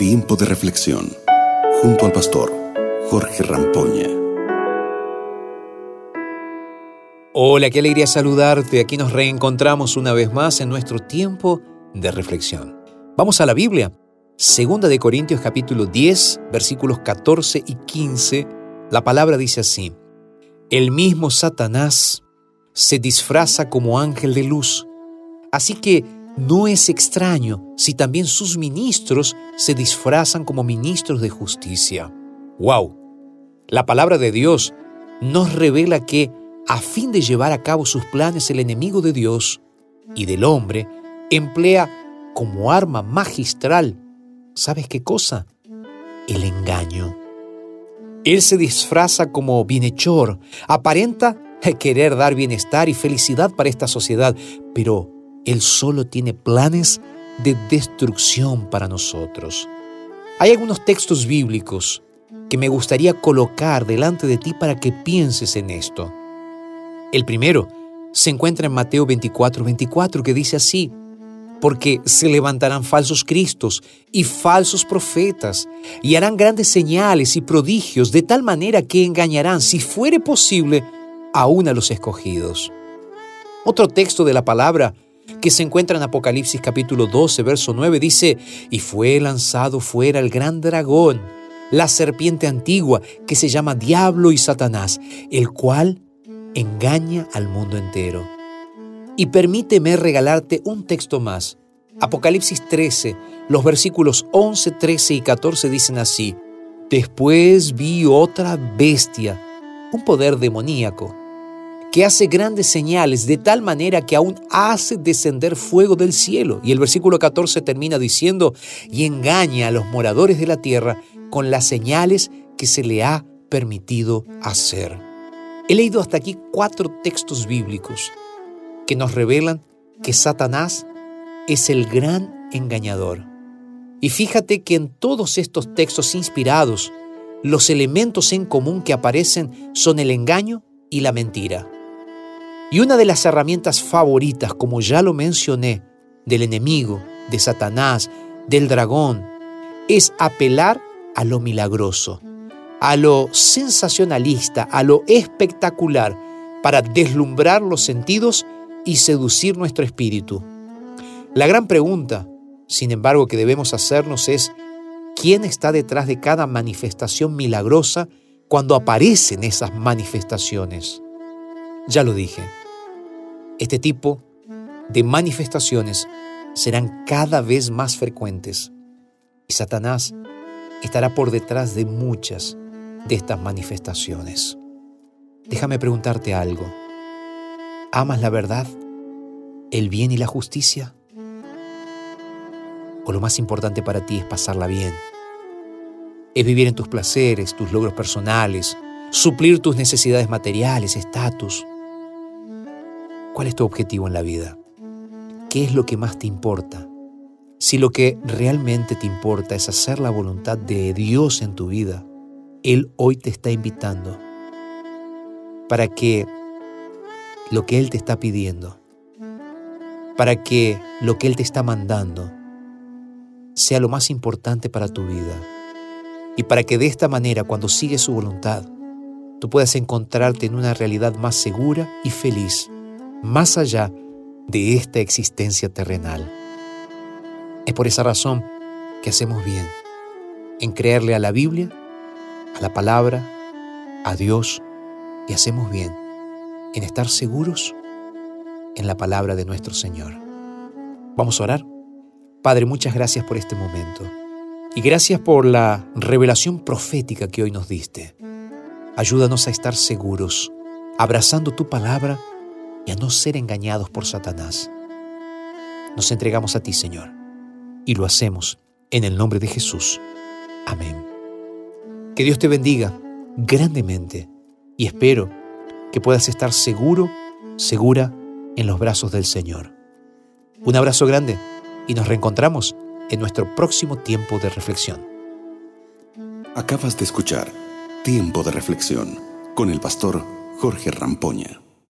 Tiempo de reflexión junto al pastor Jorge Rampoña. Hola, qué alegría saludarte. Aquí nos reencontramos una vez más en nuestro tiempo de reflexión. Vamos a la Biblia. Segunda de Corintios capítulo 10, versículos 14 y 15. La palabra dice así: El mismo Satanás se disfraza como ángel de luz. Así que no es extraño si también sus ministros se disfrazan como ministros de justicia. ¡Wow! La palabra de Dios nos revela que, a fin de llevar a cabo sus planes, el enemigo de Dios y del hombre emplea como arma magistral, ¿sabes qué cosa? El engaño. Él se disfraza como bienhechor, aparenta querer dar bienestar y felicidad para esta sociedad, pero Él solo tiene planes de destrucción para nosotros. Hay algunos textos bíblicos que me gustaría colocar delante de ti para que pienses en esto. El primero se encuentra en Mateo 24, 24, que dice así, porque se levantarán falsos cristos y falsos profetas, y harán grandes señales y prodigios, de tal manera que engañarán, si fuere posible, aún a los escogidos. Otro texto de la palabra que se encuentra en Apocalipsis capítulo 12, verso 9, dice, y fue lanzado fuera el gran dragón, la serpiente antigua, que se llama Diablo y Satanás, el cual engaña al mundo entero. Y permíteme regalarte un texto más. Apocalipsis 13, los versículos 11, 13 y 14 dicen así, Después vi otra bestia, un poder demoníaco que hace grandes señales de tal manera que aún hace descender fuego del cielo. Y el versículo 14 termina diciendo, y engaña a los moradores de la tierra con las señales que se le ha permitido hacer. He leído hasta aquí cuatro textos bíblicos que nos revelan que Satanás es el gran engañador. Y fíjate que en todos estos textos inspirados, los elementos en común que aparecen son el engaño y la mentira. Y una de las herramientas favoritas, como ya lo mencioné, del enemigo, de Satanás, del dragón, es apelar a lo milagroso, a lo sensacionalista, a lo espectacular, para deslumbrar los sentidos y seducir nuestro espíritu. La gran pregunta, sin embargo, que debemos hacernos es, ¿quién está detrás de cada manifestación milagrosa cuando aparecen esas manifestaciones? Ya lo dije, este tipo de manifestaciones serán cada vez más frecuentes y Satanás estará por detrás de muchas de estas manifestaciones. Déjame preguntarte algo. ¿Amas la verdad, el bien y la justicia? ¿O lo más importante para ti es pasarla bien? Es vivir en tus placeres, tus logros personales, suplir tus necesidades materiales, estatus. ¿Cuál es tu objetivo en la vida? ¿Qué es lo que más te importa? Si lo que realmente te importa es hacer la voluntad de Dios en tu vida, Él hoy te está invitando para que lo que Él te está pidiendo, para que lo que Él te está mandando sea lo más importante para tu vida y para que de esta manera cuando sigues su voluntad, tú puedas encontrarte en una realidad más segura y feliz más allá de esta existencia terrenal. Es por esa razón que hacemos bien en creerle a la Biblia, a la palabra, a Dios y hacemos bien en estar seguros en la palabra de nuestro Señor. Vamos a orar. Padre, muchas gracias por este momento y gracias por la revelación profética que hoy nos diste. Ayúdanos a estar seguros, abrazando tu palabra y a no ser engañados por Satanás. Nos entregamos a ti, Señor, y lo hacemos en el nombre de Jesús. Amén. Que Dios te bendiga grandemente y espero que puedas estar seguro, segura en los brazos del Señor. Un abrazo grande y nos reencontramos en nuestro próximo tiempo de reflexión. Acabas de escuchar Tiempo de Reflexión con el pastor Jorge Rampoña.